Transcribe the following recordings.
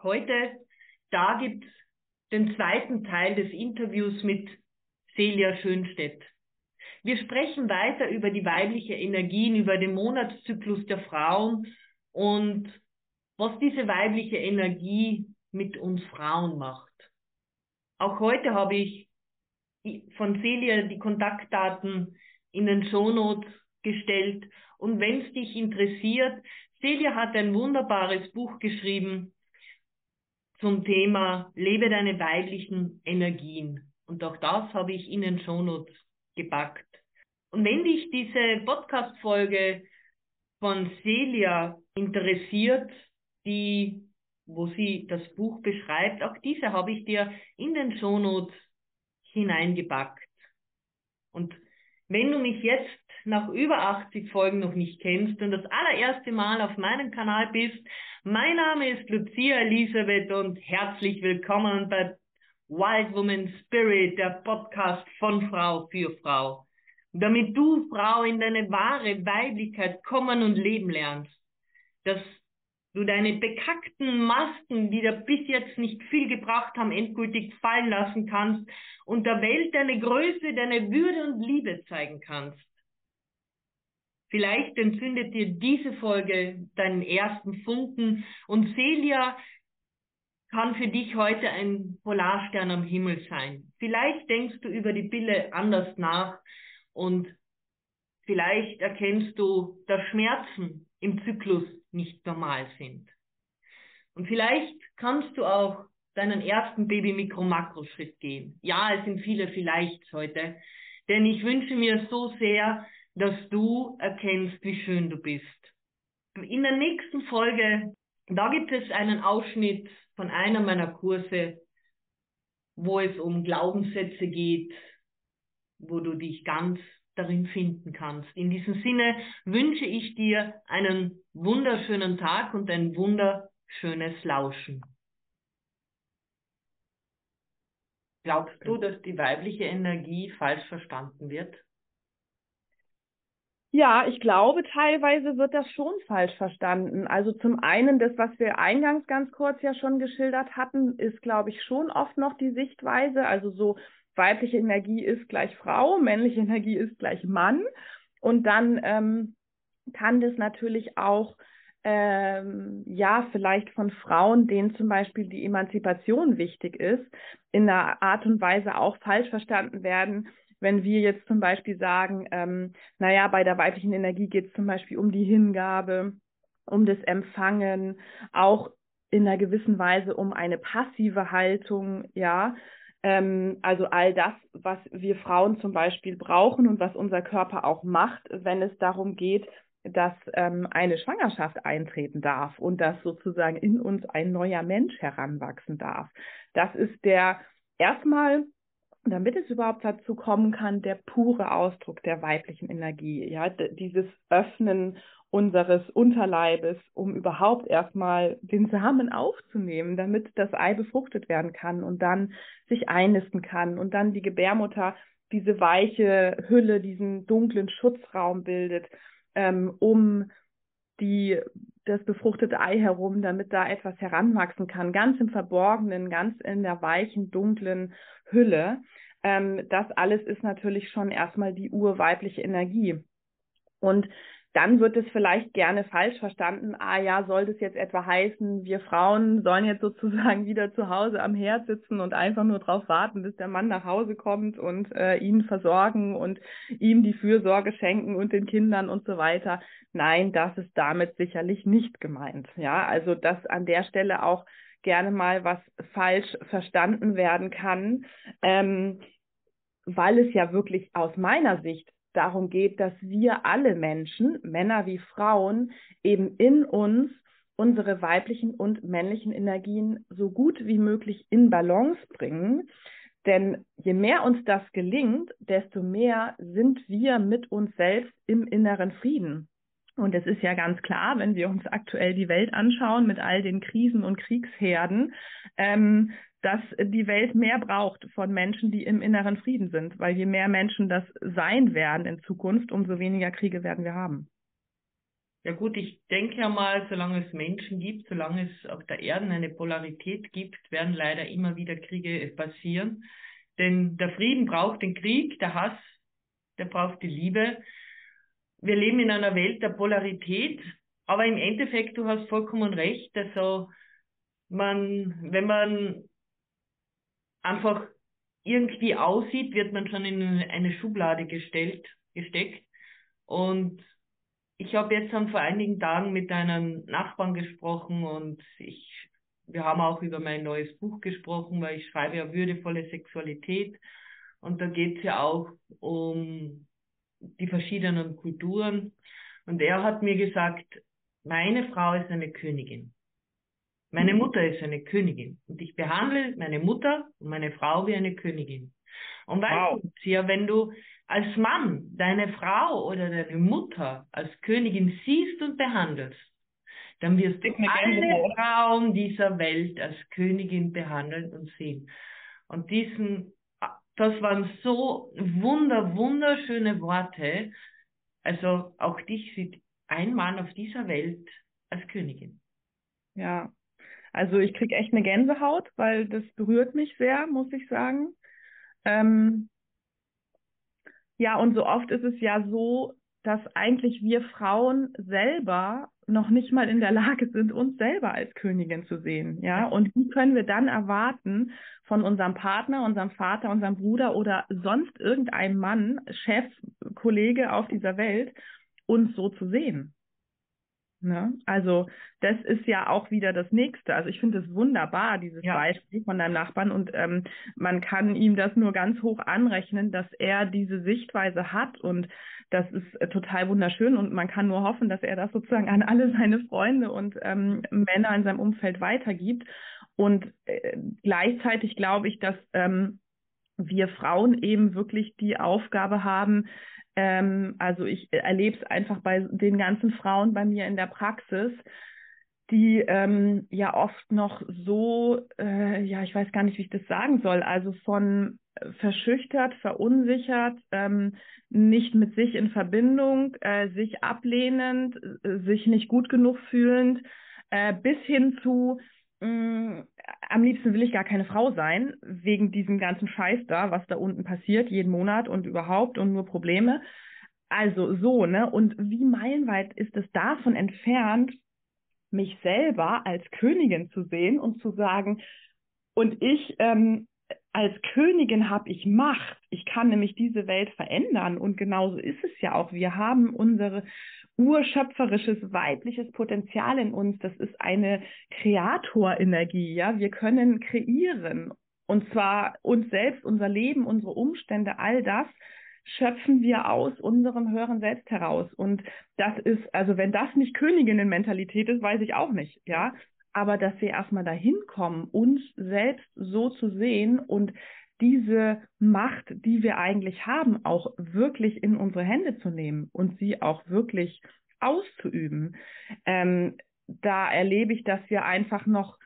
Heute, da gibt's den zweiten Teil des Interviews mit Celia Schönstedt. Wir sprechen weiter über die weibliche Energien, über den Monatszyklus der Frauen und was diese weibliche Energie mit uns Frauen macht. Auch heute habe ich von Celia die Kontaktdaten in den Shownotes gestellt. Und wenn es dich interessiert, Celia hat ein wunderbares Buch geschrieben zum Thema Lebe deine weiblichen Energien. Und auch das habe ich in den Shownotes gepackt. Und wenn dich diese Podcast-Folge von Celia interessiert, die, wo sie das Buch beschreibt, auch diese habe ich dir in den Shownotes hineingepackt. Und wenn du mich jetzt nach über 80 Folgen noch nicht kennst und das allererste Mal auf meinem Kanal bist, mein Name ist Lucia Elisabeth und herzlich willkommen bei Wild Woman Spirit, der Podcast von Frau für Frau. Damit du, Frau, in deine wahre Weiblichkeit kommen und leben lernst. Dass du deine bekackten Masken, die dir bis jetzt nicht viel gebracht haben, endgültig fallen lassen kannst und der Welt deine Größe, deine Würde und Liebe zeigen kannst. Vielleicht entzündet dir diese Folge deinen ersten Funken und Celia kann für dich heute ein Polarstern am Himmel sein. Vielleicht denkst du über die Pille anders nach und vielleicht erkennst du, dass Schmerzen im Zyklus nicht normal sind. Und vielleicht kannst du auch deinen ersten Baby-Mikro-Makro-Schritt gehen. Ja, es sind viele vielleicht heute, denn ich wünsche mir so sehr, dass du erkennst, wie schön du bist. In der nächsten Folge, da gibt es einen Ausschnitt von einer meiner Kurse, wo es um Glaubenssätze geht, wo du dich ganz darin finden kannst. In diesem Sinne wünsche ich dir einen wunderschönen Tag und ein wunderschönes Lauschen. Glaubst du, dass die weibliche Energie falsch verstanden wird? Ja, ich glaube, teilweise wird das schon falsch verstanden. Also zum einen, das, was wir eingangs ganz kurz ja schon geschildert hatten, ist, glaube ich, schon oft noch die Sichtweise. Also so weibliche Energie ist gleich Frau, männliche Energie ist gleich Mann. Und dann ähm, kann das natürlich auch ähm, ja, vielleicht von Frauen, denen zum Beispiel die Emanzipation wichtig ist, in einer Art und Weise auch falsch verstanden werden, wenn wir jetzt zum Beispiel sagen, ähm, naja, bei der weiblichen Energie geht es zum Beispiel um die Hingabe, um das Empfangen, auch in einer gewissen Weise um eine passive Haltung, ja. Ähm, also all das, was wir Frauen zum Beispiel brauchen und was unser Körper auch macht, wenn es darum geht, dass ähm, eine Schwangerschaft eintreten darf und dass sozusagen in uns ein neuer Mensch heranwachsen darf. Das ist der erstmal damit es überhaupt dazu kommen kann, der pure Ausdruck der weiblichen Energie, ja, dieses Öffnen unseres Unterleibes, um überhaupt erstmal den Samen aufzunehmen, damit das Ei befruchtet werden kann und dann sich einnisten kann und dann die Gebärmutter diese weiche Hülle, diesen dunklen Schutzraum bildet, ähm, um die das befruchtete Ei herum, damit da etwas heranwachsen kann, ganz im Verborgenen, ganz in der weichen, dunklen Hülle. Ähm, das alles ist natürlich schon erstmal die urweibliche Energie. Und dann wird es vielleicht gerne falsch verstanden. Ah ja, soll das jetzt etwa heißen, wir Frauen sollen jetzt sozusagen wieder zu Hause am Herd sitzen und einfach nur darauf warten, bis der Mann nach Hause kommt und äh, ihn versorgen und ihm die Fürsorge schenken und den Kindern und so weiter. Nein, das ist damit sicherlich nicht gemeint. Ja, also dass an der Stelle auch gerne mal was falsch verstanden werden kann, ähm, weil es ja wirklich aus meiner Sicht darum geht, dass wir alle Menschen, Männer wie Frauen, eben in uns unsere weiblichen und männlichen Energien so gut wie möglich in Balance bringen. Denn je mehr uns das gelingt, desto mehr sind wir mit uns selbst im inneren Frieden. Und es ist ja ganz klar, wenn wir uns aktuell die Welt anschauen mit all den Krisen und Kriegsherden, ähm, dass die Welt mehr braucht von Menschen, die im inneren Frieden sind. Weil je mehr Menschen das sein werden in Zukunft, umso weniger Kriege werden wir haben. Ja gut, ich denke ja mal, solange es Menschen gibt, solange es auf der Erde eine Polarität gibt, werden leider immer wieder Kriege passieren. Denn der Frieden braucht den Krieg, der Hass, der braucht die Liebe. Wir leben in einer Welt der Polarität, aber im Endeffekt, du hast vollkommen recht, also man, wenn man einfach irgendwie aussieht, wird man schon in eine Schublade gestellt, gesteckt. Und ich habe jetzt dann vor einigen Tagen mit einem Nachbarn gesprochen und ich, wir haben auch über mein neues Buch gesprochen, weil ich schreibe ja würdevolle Sexualität. Und da geht es ja auch um die verschiedenen Kulturen. Und er hat mir gesagt, meine Frau ist eine Königin. Meine. Mutter ist eine Königin. Und ich behandle meine Mutter und meine Frau wie eine Königin. Und weißt wow. du, ja, wenn du als Mann deine Frau oder deine Mutter als Königin siehst und behandelst, dann wirst du alle Frauen dieser Welt als Königin behandeln und sehen. Und diesen, das waren so wunder, wunderschöne Worte. Also auch dich sieht ein Mann auf dieser Welt als Königin. Ja, also ich kriege echt eine Gänsehaut, weil das berührt mich sehr, muss ich sagen. Ähm, ja, und so oft ist es ja so, dass eigentlich wir Frauen selber noch nicht mal in der Lage sind, uns selber als Königin zu sehen. Ja, und wie können wir dann erwarten von unserem Partner, unserem Vater, unserem Bruder oder sonst irgendeinem Mann, Chef, Kollege auf dieser Welt, uns so zu sehen? Ne? Also das ist ja auch wieder das Nächste. Also ich finde es wunderbar, dieses ja. Beispiel von deinem Nachbarn und ähm, man kann ihm das nur ganz hoch anrechnen, dass er diese Sichtweise hat und das ist äh, total wunderschön und man kann nur hoffen, dass er das sozusagen an alle seine Freunde und ähm, Männer in seinem Umfeld weitergibt. Und äh, gleichzeitig glaube ich, dass ähm, wir Frauen eben wirklich die Aufgabe haben, ähm, also ich erlebe es einfach bei den ganzen Frauen bei mir in der Praxis, die ähm, ja oft noch so, äh, ja, ich weiß gar nicht, wie ich das sagen soll, also von verschüchtert, verunsichert, ähm, nicht mit sich in Verbindung, äh, sich ablehnend, äh, sich nicht gut genug fühlend, äh, bis hin zu, mm, am liebsten will ich gar keine Frau sein, wegen diesem ganzen Scheiß da, was da unten passiert, jeden Monat und überhaupt und nur Probleme. Also so, ne? Und wie meilenweit ist es davon entfernt, mich selber als Königin zu sehen und zu sagen, und ich ähm, als Königin habe ich Macht. Ich kann nämlich diese Welt verändern. Und genauso ist es ja auch. Wir haben unsere urschöpferisches weibliches Potenzial in uns. Das ist eine Kreatorenergie, ja. Wir können kreieren. Und zwar uns selbst, unser Leben, unsere Umstände, all das schöpfen wir aus unserem höheren Selbst heraus. Und das ist, also wenn das nicht Königinnenmentalität ist, weiß ich auch nicht, ja. Aber dass wir erstmal dahin kommen, uns selbst so zu sehen und diese Macht, die wir eigentlich haben, auch wirklich in unsere Hände zu nehmen und sie auch wirklich auszuüben. Ähm, da erlebe ich, dass wir einfach noch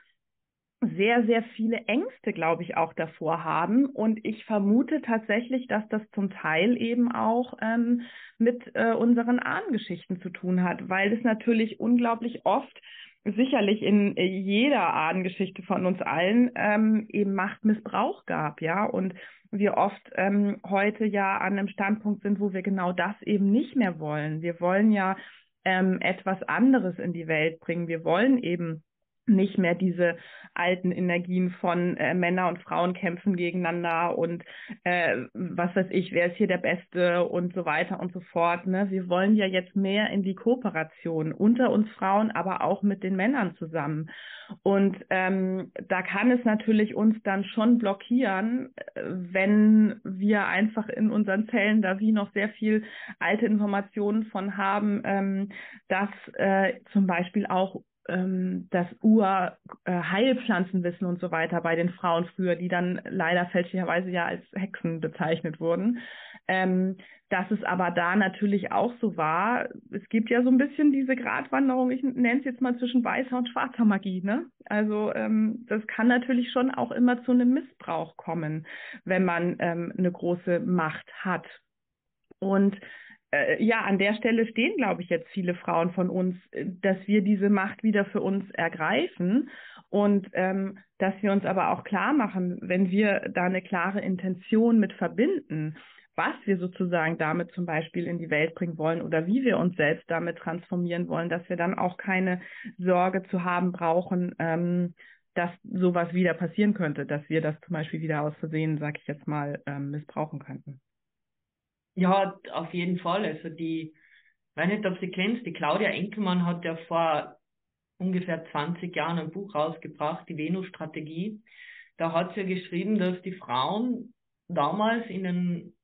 sehr, sehr viele Ängste, glaube ich, auch davor haben. Und ich vermute tatsächlich, dass das zum Teil eben auch ähm, mit äh, unseren Ahnengeschichten zu tun hat, weil es natürlich unglaublich oft sicherlich in jeder Ahnengeschichte von uns allen ähm, eben Machtmissbrauch gab, ja, und wir oft ähm, heute ja an einem Standpunkt sind, wo wir genau das eben nicht mehr wollen. Wir wollen ja ähm, etwas anderes in die Welt bringen. Wir wollen eben nicht mehr diese alten Energien von äh, Männer und Frauen kämpfen gegeneinander und äh, was weiß ich, wer ist hier der Beste und so weiter und so fort. Ne? Wir wollen ja jetzt mehr in die Kooperation unter uns Frauen, aber auch mit den Männern zusammen. Und ähm, da kann es natürlich uns dann schon blockieren, äh, wenn wir einfach in unseren Zellen da wie noch sehr viel alte Informationen von haben, ähm, dass äh, zum Beispiel auch ähm, das Urheilpflanzenwissen und so weiter bei den Frauen früher, die dann leider fälschlicherweise ja als Hexen bezeichnet wurden. Ähm, dass es aber da natürlich auch so war, es gibt ja so ein bisschen diese Gratwanderung, ich nenne es jetzt mal zwischen weißer und schwarzer Magie, ne? Also ähm, das kann natürlich schon auch immer zu einem Missbrauch kommen, wenn man ähm, eine große Macht hat. Und äh, ja, an der Stelle stehen, glaube ich, jetzt viele Frauen von uns, äh, dass wir diese Macht wieder für uns ergreifen und ähm, dass wir uns aber auch klar machen, wenn wir da eine klare Intention mit verbinden, was wir sozusagen damit zum Beispiel in die Welt bringen wollen oder wie wir uns selbst damit transformieren wollen, dass wir dann auch keine Sorge zu haben brauchen, ähm, dass sowas wieder passieren könnte, dass wir das zum Beispiel wieder aus Versehen, sag ich jetzt mal, ähm, missbrauchen könnten. Ja, auf jeden Fall. Also die, ich weiß nicht, ob Sie kennst, die Claudia Enkelmann hat ja vor ungefähr 20 Jahren ein Buch rausgebracht, die Venus-Strategie. Da hat sie ja geschrieben, dass die Frauen damals in den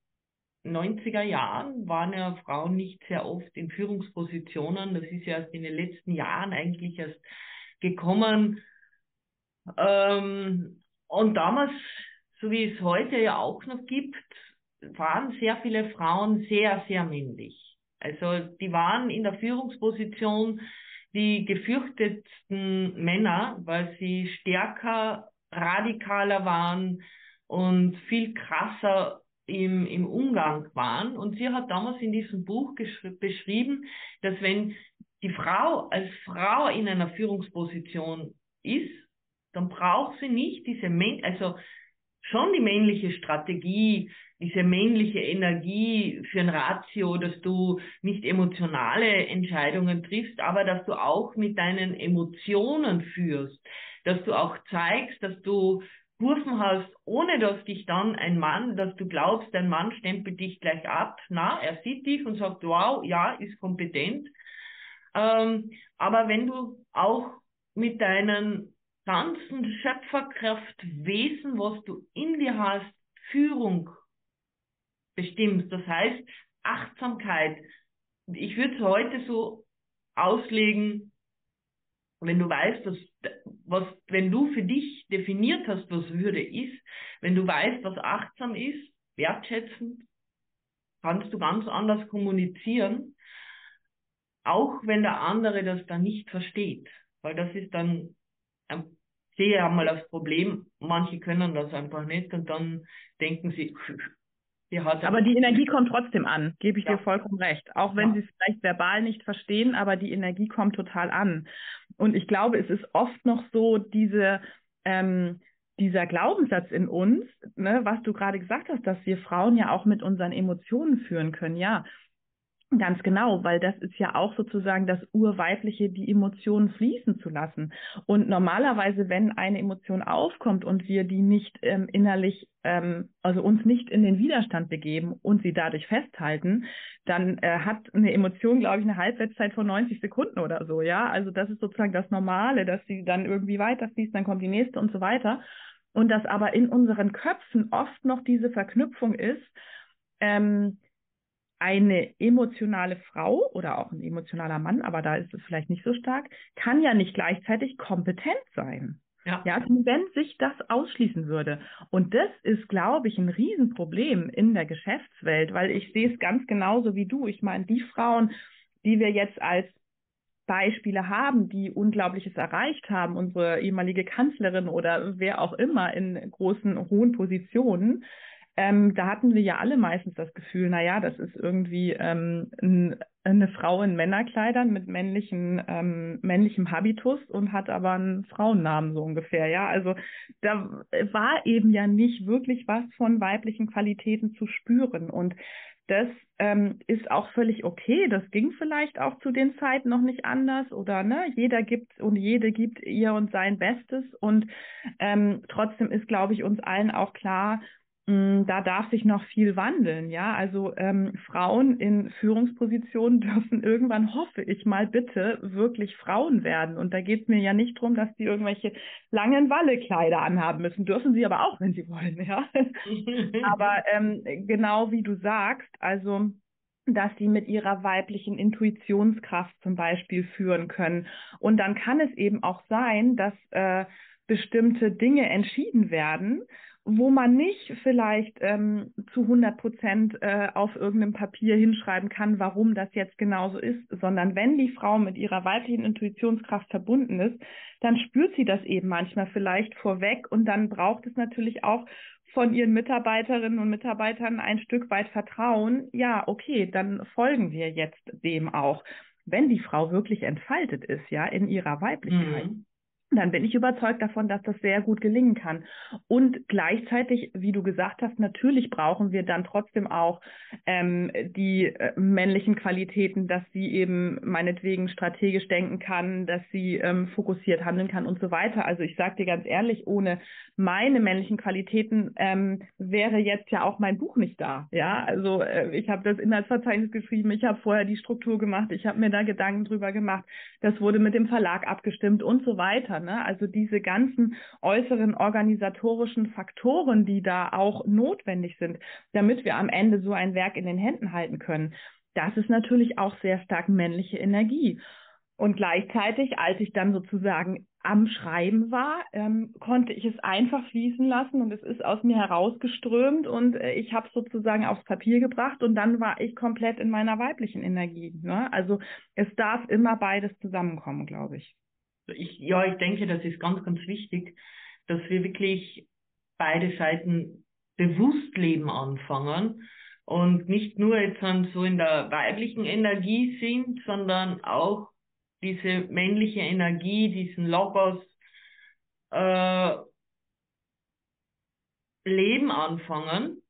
90er Jahren waren ja Frauen nicht sehr oft in Führungspositionen. Das ist ja erst in den letzten Jahren eigentlich erst gekommen. Ähm, und damals, so wie es heute ja auch noch gibt, waren sehr viele Frauen sehr, sehr männlich. Also die waren in der Führungsposition die gefürchtetsten Männer, weil sie stärker, radikaler waren und viel krasser im, im Umgang waren. Und sie hat damals in diesem Buch beschrieben, dass wenn die Frau als Frau in einer Führungsposition ist, dann braucht sie nicht diese, also schon die männliche Strategie, diese männliche Energie für ein Ratio, dass du nicht emotionale Entscheidungen triffst, aber dass du auch mit deinen Emotionen führst, dass du auch zeigst, dass du Kurven hast, ohne dass dich dann ein Mann, dass du glaubst, dein Mann stempelt dich gleich ab. Na, er sieht dich und sagt, wow, ja, ist kompetent. Ähm, aber wenn du auch mit deinen ganzen Schöpferkraftwesen, was du in dir hast, Führung bestimmst. Das heißt, Achtsamkeit. Ich würde es heute so auslegen, wenn du weißt, dass, was, wenn du für dich definiert hast, was Würde ist, wenn du weißt, was achtsam ist, wertschätzend, kannst du ganz anders kommunizieren, auch wenn der andere das dann nicht versteht. Weil das ist dann ein sehe einmal das Problem, manche können das einfach nicht und dann denken sie, die hat aber die Energie kommt trotzdem an, gebe ich ja. dir vollkommen recht. Auch wenn ja. sie es vielleicht verbal nicht verstehen, aber die Energie kommt total an. Und ich glaube, es ist oft noch so diese, ähm, dieser Glaubenssatz in uns, ne, was du gerade gesagt hast, dass wir Frauen ja auch mit unseren Emotionen führen können. Ja, Ganz genau, weil das ist ja auch sozusagen das Urweibliche, die Emotionen fließen zu lassen. Und normalerweise, wenn eine Emotion aufkommt und wir die nicht ähm, innerlich, ähm, also uns nicht in den Widerstand begeben und sie dadurch festhalten, dann äh, hat eine Emotion, glaube ich, eine Halbwertszeit von 90 Sekunden oder so, ja. Also das ist sozusagen das Normale, dass sie dann irgendwie weiterfließt, dann kommt die nächste und so weiter. Und dass aber in unseren Köpfen oft noch diese Verknüpfung ist, ähm, eine emotionale Frau oder auch ein emotionaler Mann, aber da ist es vielleicht nicht so stark, kann ja nicht gleichzeitig kompetent sein. Ja. ja, wenn sich das ausschließen würde. Und das ist, glaube ich, ein Riesenproblem in der Geschäftswelt, weil ich sehe es ganz genauso wie du. Ich meine, die Frauen, die wir jetzt als Beispiele haben, die Unglaubliches erreicht haben, unsere ehemalige Kanzlerin oder wer auch immer in großen, hohen Positionen, ähm, da hatten wir ja alle meistens das Gefühl, naja, das ist irgendwie ähm, ein, eine Frau in Männerkleidern mit männlichen, ähm, männlichem Habitus und hat aber einen Frauennamen so ungefähr, ja. Also da war eben ja nicht wirklich was von weiblichen Qualitäten zu spüren. Und das ähm, ist auch völlig okay. Das ging vielleicht auch zu den Zeiten noch nicht anders oder ne, jeder gibt und jede gibt ihr und sein Bestes und ähm, trotzdem ist, glaube ich, uns allen auch klar, da darf sich noch viel wandeln, ja. Also ähm, Frauen in Führungspositionen dürfen irgendwann, hoffe ich mal bitte, wirklich Frauen werden. Und da geht es mir ja nicht darum, dass die irgendwelche langen Wallekleider anhaben müssen. Dürfen sie aber auch, wenn sie wollen, ja. aber ähm, genau wie du sagst, also dass sie mit ihrer weiblichen Intuitionskraft zum Beispiel führen können. Und dann kann es eben auch sein, dass äh, bestimmte Dinge entschieden werden wo man nicht vielleicht ähm, zu 100 Prozent äh, auf irgendeinem Papier hinschreiben kann, warum das jetzt genauso ist, sondern wenn die Frau mit ihrer weiblichen Intuitionskraft verbunden ist, dann spürt sie das eben manchmal vielleicht vorweg und dann braucht es natürlich auch von ihren Mitarbeiterinnen und Mitarbeitern ein Stück weit Vertrauen. Ja, okay, dann folgen wir jetzt dem auch, wenn die Frau wirklich entfaltet ist, ja, in ihrer Weiblichkeit. Mhm dann bin ich überzeugt davon, dass das sehr gut gelingen kann. Und gleichzeitig, wie du gesagt hast, natürlich brauchen wir dann trotzdem auch ähm, die äh, männlichen Qualitäten, dass sie eben meinetwegen strategisch denken kann, dass sie ähm, fokussiert handeln kann und so weiter. Also ich sage dir ganz ehrlich, ohne meine männlichen Qualitäten ähm, wäre jetzt ja auch mein Buch nicht da. Ja, also äh, ich habe das Inhaltsverzeichnis geschrieben, ich habe vorher die Struktur gemacht, ich habe mir da Gedanken drüber gemacht, das wurde mit dem Verlag abgestimmt und so weiter. Ne? Also diese ganzen äußeren organisatorischen Faktoren, die da auch notwendig sind, damit wir am Ende so ein Werk in den Händen halten können. Das ist natürlich auch sehr stark männliche Energie. Und gleichzeitig, als ich dann sozusagen am Schreiben war, ähm, konnte ich es einfach fließen lassen und es ist aus mir herausgeströmt und äh, ich habe sozusagen aufs Papier gebracht und dann war ich komplett in meiner weiblichen Energie. Ne? Also es darf immer beides zusammenkommen, glaube ich ich, ja, ich denke, das ist ganz, ganz wichtig, dass wir wirklich beide Seiten bewusst leben anfangen und nicht nur jetzt so in der weiblichen Energie sind, sondern auch diese männliche Energie, diesen Logos äh, leben anfangen.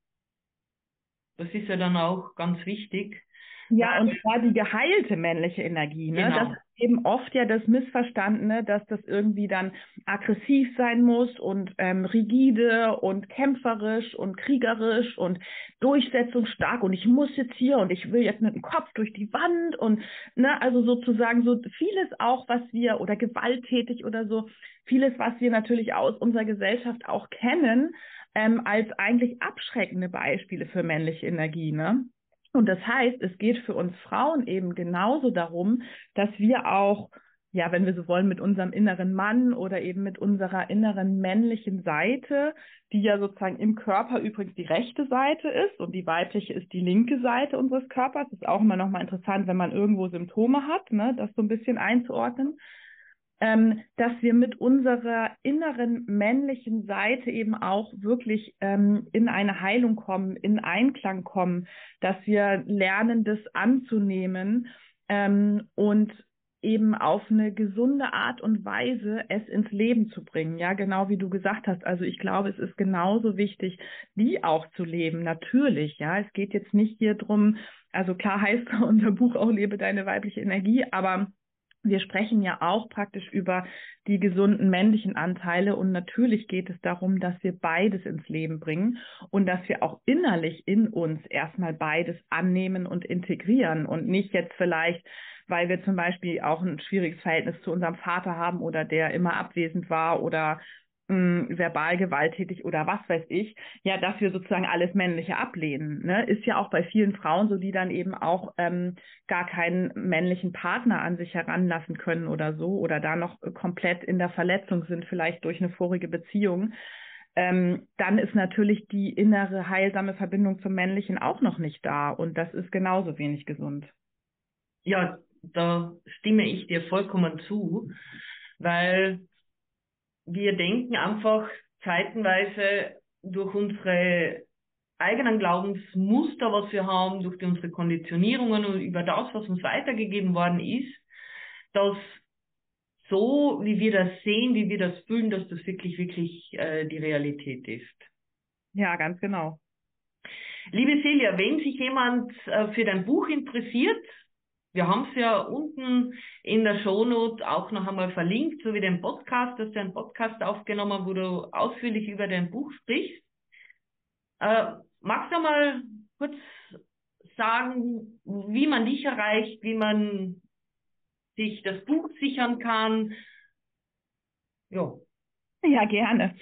Das ist ja dann auch ganz wichtig. Ja, und zwar die geheilte männliche Energie. Ne? Genau. Das eben oft ja das Missverstandene, dass das irgendwie dann aggressiv sein muss und ähm, rigide und kämpferisch und kriegerisch und durchsetzungsstark und ich muss jetzt hier und ich will jetzt mit dem Kopf durch die Wand und ne, also sozusagen so vieles auch, was wir oder gewalttätig oder so, vieles, was wir natürlich aus unserer Gesellschaft auch kennen, ähm, als eigentlich abschreckende Beispiele für männliche Energie. Ne? Und das heißt, es geht für uns Frauen eben genauso darum, dass wir auch, ja, wenn wir so wollen, mit unserem inneren Mann oder eben mit unserer inneren männlichen Seite, die ja sozusagen im Körper übrigens die rechte Seite ist und die weibliche ist die linke Seite unseres Körpers. Das ist auch immer nochmal interessant, wenn man irgendwo Symptome hat, ne, das so ein bisschen einzuordnen ähm, dass wir mit unserer inneren männlichen Seite eben auch wirklich ähm, in eine Heilung kommen, in Einklang kommen, dass wir lernen, das anzunehmen ähm, und eben auf eine gesunde Art und Weise es ins Leben zu bringen. Ja, genau wie du gesagt hast. Also ich glaube, es ist genauso wichtig, die auch zu leben. Natürlich, ja. Es geht jetzt nicht hier drum, also klar heißt unser Buch auch lebe deine weibliche Energie, aber wir sprechen ja auch praktisch über die gesunden männlichen Anteile und natürlich geht es darum, dass wir beides ins Leben bringen und dass wir auch innerlich in uns erstmal beides annehmen und integrieren und nicht jetzt vielleicht weil wir zum Beispiel auch ein schwieriges Verhältnis zu unserem Vater haben oder der immer abwesend war oder mh, verbal gewalttätig oder was weiß ich, ja, dass wir sozusagen alles Männliche ablehnen. Ne? Ist ja auch bei vielen Frauen so, die dann eben auch ähm, gar keinen männlichen Partner an sich heranlassen können oder so oder da noch komplett in der Verletzung sind, vielleicht durch eine vorige Beziehung. Ähm, dann ist natürlich die innere heilsame Verbindung zum Männlichen auch noch nicht da und das ist genauso wenig gesund. Ja, da stimme ich dir vollkommen zu, weil wir denken einfach zeitenweise durch unsere eigenen Glaubensmuster, was wir haben, durch unsere Konditionierungen und über das, was uns weitergegeben worden ist, dass so, wie wir das sehen, wie wir das fühlen, dass das wirklich, wirklich äh, die Realität ist. Ja, ganz genau. Liebe Celia, wenn sich jemand äh, für dein Buch interessiert, wir haben es ja unten in der Shownote auch noch einmal verlinkt, so wie den Podcast. Du hast ja einen Podcast aufgenommen, wo du ausführlich über dein Buch sprichst. Äh, magst du mal kurz sagen, wie man dich erreicht, wie man sich das Buch sichern kann? Ja. Ja, gerne.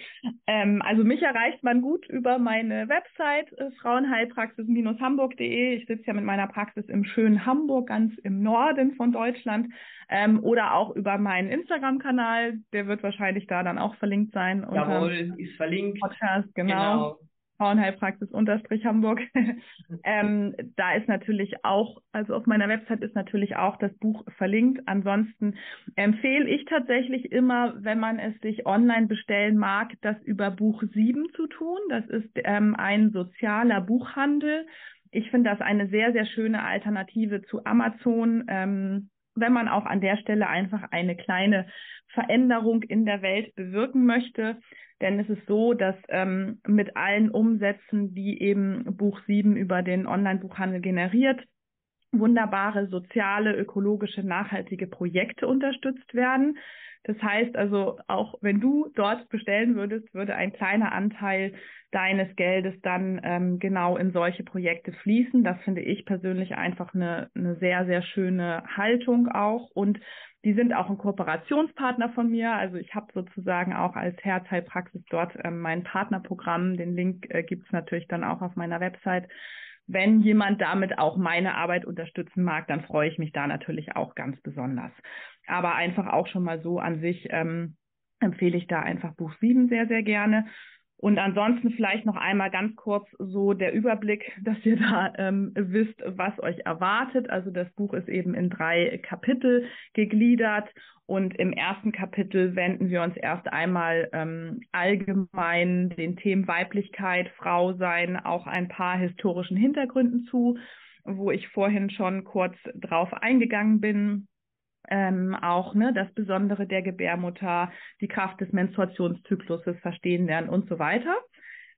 Ähm, also mich erreicht man gut über meine Website äh, frauenheilpraxis-hamburg.de. Ich sitze ja mit meiner Praxis im schönen Hamburg, ganz im Norden von Deutschland. Ähm, oder auch über meinen Instagram-Kanal. Der wird wahrscheinlich da dann auch verlinkt sein. Jawohl, ist verlinkt. Podcast, genau. genau. Frauenheilpraxis unterstrich Hamburg. ähm, da ist natürlich auch, also auf meiner Website ist natürlich auch das Buch verlinkt. Ansonsten empfehle ich tatsächlich immer, wenn man es sich online bestellen mag, das über Buch 7 zu tun. Das ist ähm, ein sozialer Buchhandel. Ich finde das eine sehr, sehr schöne Alternative zu Amazon. Ähm, wenn man auch an der Stelle einfach eine kleine Veränderung in der Welt bewirken möchte. Denn es ist so, dass ähm, mit allen Umsätzen, die eben Buch 7 über den Online-Buchhandel generiert, wunderbare soziale, ökologische, nachhaltige Projekte unterstützt werden. Das heißt also, auch wenn du dort bestellen würdest, würde ein kleiner Anteil deines Geldes dann ähm, genau in solche Projekte fließen. Das finde ich persönlich einfach eine, eine sehr, sehr schöne Haltung auch. Und die sind auch ein Kooperationspartner von mir. Also ich habe sozusagen auch als Herzheilpraxis dort ähm, mein Partnerprogramm. Den Link äh, gibt es natürlich dann auch auf meiner Website. Wenn jemand damit auch meine Arbeit unterstützen mag, dann freue ich mich da natürlich auch ganz besonders. Aber einfach auch schon mal so an sich ähm, empfehle ich da einfach Buch 7 sehr, sehr gerne. Und ansonsten vielleicht noch einmal ganz kurz so der Überblick, dass ihr da ähm, wisst, was euch erwartet. Also das Buch ist eben in drei Kapitel gegliedert und im ersten Kapitel wenden wir uns erst einmal ähm, allgemein den Themen Weiblichkeit, Frau sein, auch ein paar historischen Hintergründen zu, wo ich vorhin schon kurz drauf eingegangen bin ähm, auch ne, das Besondere der Gebärmutter, die Kraft des Menstruationszykluses verstehen lernen und so weiter.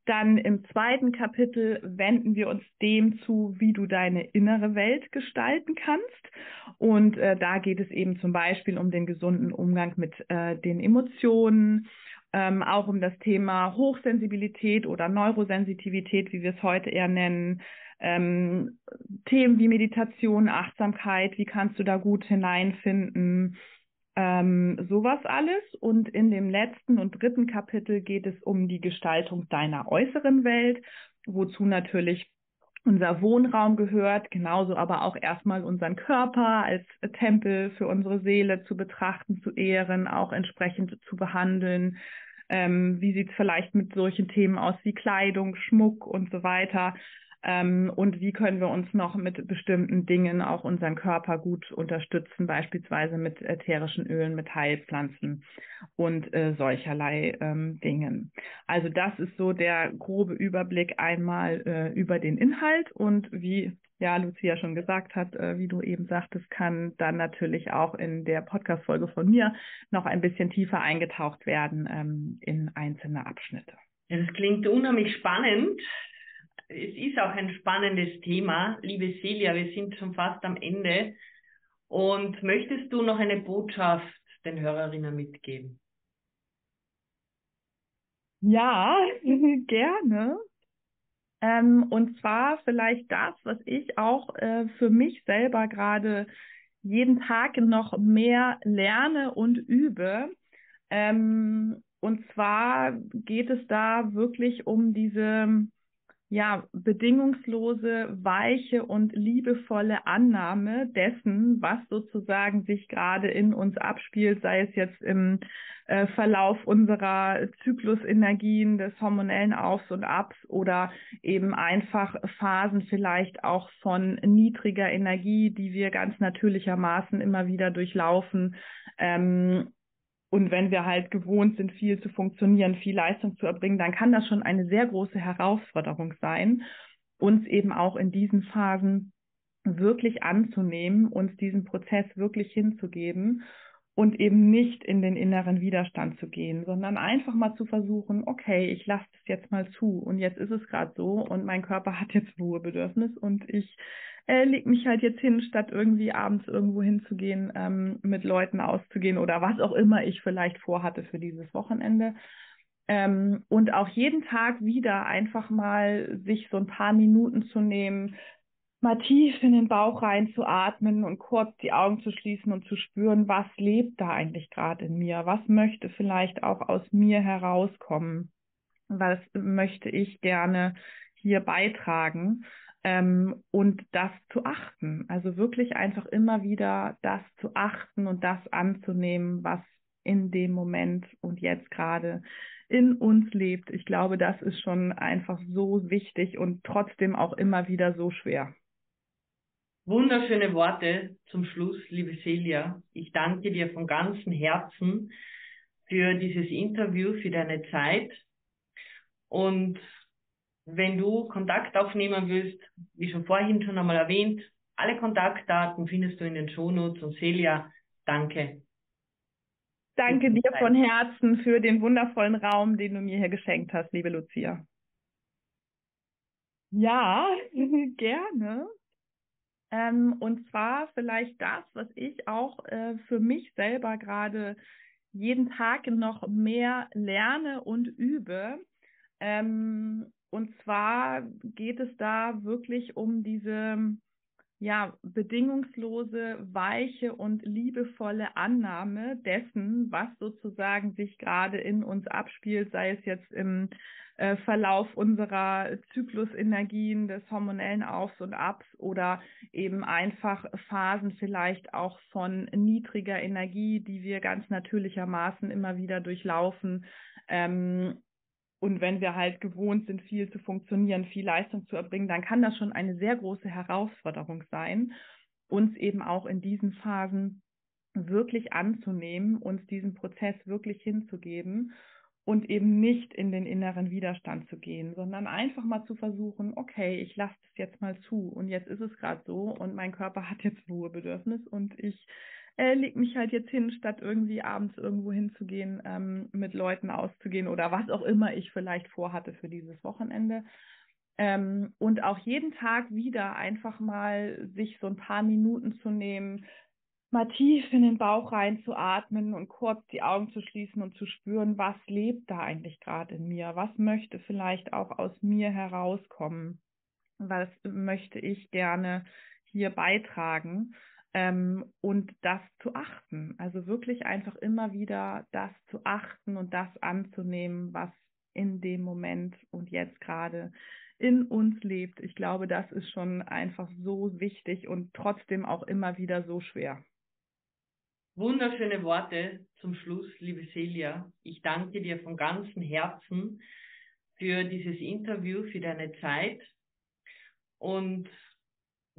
Dann im zweiten Kapitel wenden wir uns dem zu, wie du deine innere Welt gestalten kannst. Und äh, da geht es eben zum Beispiel um den gesunden Umgang mit äh, den Emotionen, ähm, auch um das Thema Hochsensibilität oder Neurosensitivität, wie wir es heute eher nennen, ähm, Themen wie Meditation, Achtsamkeit, wie kannst du da gut hineinfinden, ähm, sowas alles. Und in dem letzten und dritten Kapitel geht es um die Gestaltung deiner äußeren Welt, wozu natürlich unser Wohnraum gehört, genauso aber auch erstmal unseren Körper als Tempel für unsere Seele zu betrachten, zu ehren, auch entsprechend zu behandeln. Ähm, wie sieht es vielleicht mit solchen Themen aus wie Kleidung, Schmuck und so weiter? Ähm, und wie können wir uns noch mit bestimmten Dingen auch unseren Körper gut unterstützen, beispielsweise mit ätherischen Ölen, mit Heilpflanzen und äh, solcherlei ähm, Dingen. Also das ist so der grobe Überblick einmal äh, über den Inhalt und wie ja, Lucia schon gesagt hat, äh, wie du eben sagtest, kann dann natürlich auch in der Podcast-Folge von mir noch ein bisschen tiefer eingetaucht werden ähm, in einzelne Abschnitte. Das klingt unheimlich spannend es ist auch ein spannendes Thema. Liebe Celia, wir sind schon fast am Ende. Und möchtest du noch eine Botschaft den Hörerinnen mitgeben? Ja, gerne. Ähm, und zwar vielleicht das, was ich auch äh, für mich selber gerade jeden Tag noch mehr lerne und übe. Ähm, und zwar geht es da wirklich um diese ja, bedingungslose, weiche und liebevolle Annahme dessen, was sozusagen sich gerade in uns abspielt, sei es jetzt im äh, Verlauf unserer Zyklusenergien, des hormonellen Aufs und Abs oder eben einfach Phasen vielleicht auch von niedriger Energie, die wir ganz natürlichermaßen immer wieder durchlaufen. Ähm, und wenn wir halt gewohnt sind, viel zu funktionieren, viel Leistung zu erbringen, dann kann das schon eine sehr große Herausforderung sein, uns eben auch in diesen Phasen wirklich anzunehmen, uns diesen Prozess wirklich hinzugeben und eben nicht in den inneren Widerstand zu gehen, sondern einfach mal zu versuchen, okay, ich lasse es jetzt mal zu und jetzt ist es gerade so und mein Körper hat jetzt Ruhebedürfnis und ich äh, leg mich halt jetzt hin, statt irgendwie abends irgendwo hinzugehen, ähm, mit Leuten auszugehen oder was auch immer ich vielleicht vorhatte für dieses Wochenende. Ähm, und auch jeden Tag wieder einfach mal sich so ein paar Minuten zu nehmen, mal tief in den Bauch reinzuatmen und kurz die Augen zu schließen und zu spüren, was lebt da eigentlich gerade in mir? Was möchte vielleicht auch aus mir herauskommen? Was möchte ich gerne hier beitragen? Ähm, und das zu achten. Also wirklich einfach immer wieder das zu achten und das anzunehmen, was in dem Moment und jetzt gerade in uns lebt. Ich glaube, das ist schon einfach so wichtig und trotzdem auch immer wieder so schwer. Wunderschöne Worte zum Schluss, liebe Celia. Ich danke dir von ganzem Herzen für dieses Interview, für deine Zeit. Und wenn du Kontakt aufnehmen willst, wie schon vorhin schon einmal erwähnt, alle Kontaktdaten findest du in den Shownotes. Und Celia, danke. Danke dir von Herzen für den wundervollen Raum, den du mir hier geschenkt hast, liebe Lucia. Ja, gerne. Ähm, und zwar vielleicht das, was ich auch äh, für mich selber gerade jeden Tag noch mehr lerne und übe. Ähm, und zwar geht es da wirklich um diese ja, bedingungslose, weiche und liebevolle Annahme dessen, was sozusagen sich gerade in uns abspielt, sei es jetzt im äh, Verlauf unserer Zyklusenergien, des hormonellen Aufs und Abs oder eben einfach Phasen vielleicht auch von niedriger Energie, die wir ganz natürlichermaßen immer wieder durchlaufen. Ähm, und wenn wir halt gewohnt sind, viel zu funktionieren, viel Leistung zu erbringen, dann kann das schon eine sehr große Herausforderung sein, uns eben auch in diesen Phasen wirklich anzunehmen, uns diesen Prozess wirklich hinzugeben und eben nicht in den inneren Widerstand zu gehen, sondern einfach mal zu versuchen, okay, ich lasse es jetzt mal zu und jetzt ist es gerade so und mein Körper hat jetzt Ruhebedürfnis und ich äh, leg mich halt jetzt hin, statt irgendwie abends irgendwo hinzugehen, ähm, mit Leuten auszugehen oder was auch immer ich vielleicht vorhatte für dieses Wochenende. Ähm, und auch jeden Tag wieder einfach mal sich so ein paar Minuten zu nehmen, mal tief in den Bauch reinzuatmen und kurz die Augen zu schließen und zu spüren, was lebt da eigentlich gerade in mir? Was möchte vielleicht auch aus mir herauskommen? Was möchte ich gerne hier beitragen? Ähm, und das zu achten. Also wirklich einfach immer wieder das zu achten und das anzunehmen, was in dem Moment und jetzt gerade in uns lebt. Ich glaube, das ist schon einfach so wichtig und trotzdem auch immer wieder so schwer. Wunderschöne Worte zum Schluss, liebe Celia. Ich danke dir von ganzem Herzen für dieses Interview, für deine Zeit. Und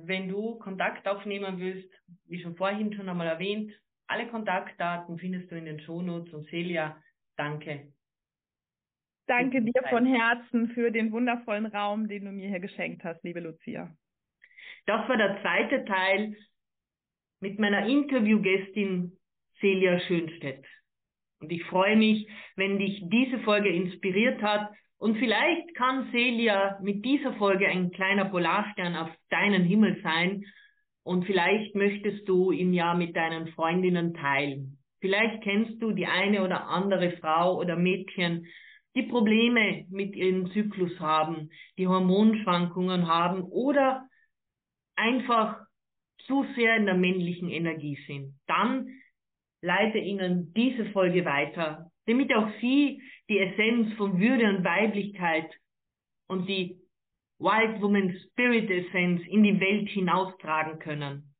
wenn du Kontakt aufnehmen willst, wie schon vorhin schon einmal erwähnt, alle Kontaktdaten findest du in den Shownotes. Und Celia, danke. Danke dir von Herzen für den wundervollen Raum, den du mir hier geschenkt hast, liebe Lucia. Das war der zweite Teil mit meiner Interviewgästin Celia Schönstedt. Und ich freue mich, wenn dich diese Folge inspiriert hat und vielleicht kann Celia mit dieser Folge ein kleiner Polarstern auf deinen Himmel sein. Und vielleicht möchtest du ihn ja mit deinen Freundinnen teilen. Vielleicht kennst du die eine oder andere Frau oder Mädchen, die Probleme mit ihrem Zyklus haben, die Hormonschwankungen haben oder einfach zu sehr in der männlichen Energie sind, dann leite Ihnen diese Folge weiter, damit auch Sie die Essenz von Würde und Weiblichkeit und die Wild Woman Spirit Essenz in die Welt hinaustragen können.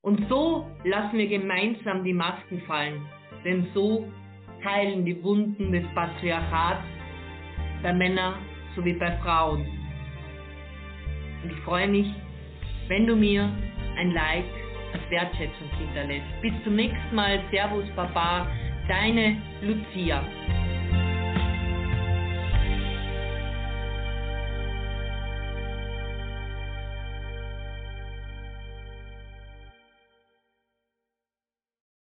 Und so lassen wir gemeinsam die Masken fallen, denn so heilen die Wunden des Patriarchats bei Männern sowie bei Frauen. Und ich freue mich, wenn du mir ein Like als Wertschätzung hinterlässt. Bis zum nächsten Mal. Servus, Baba. Deine Lucia.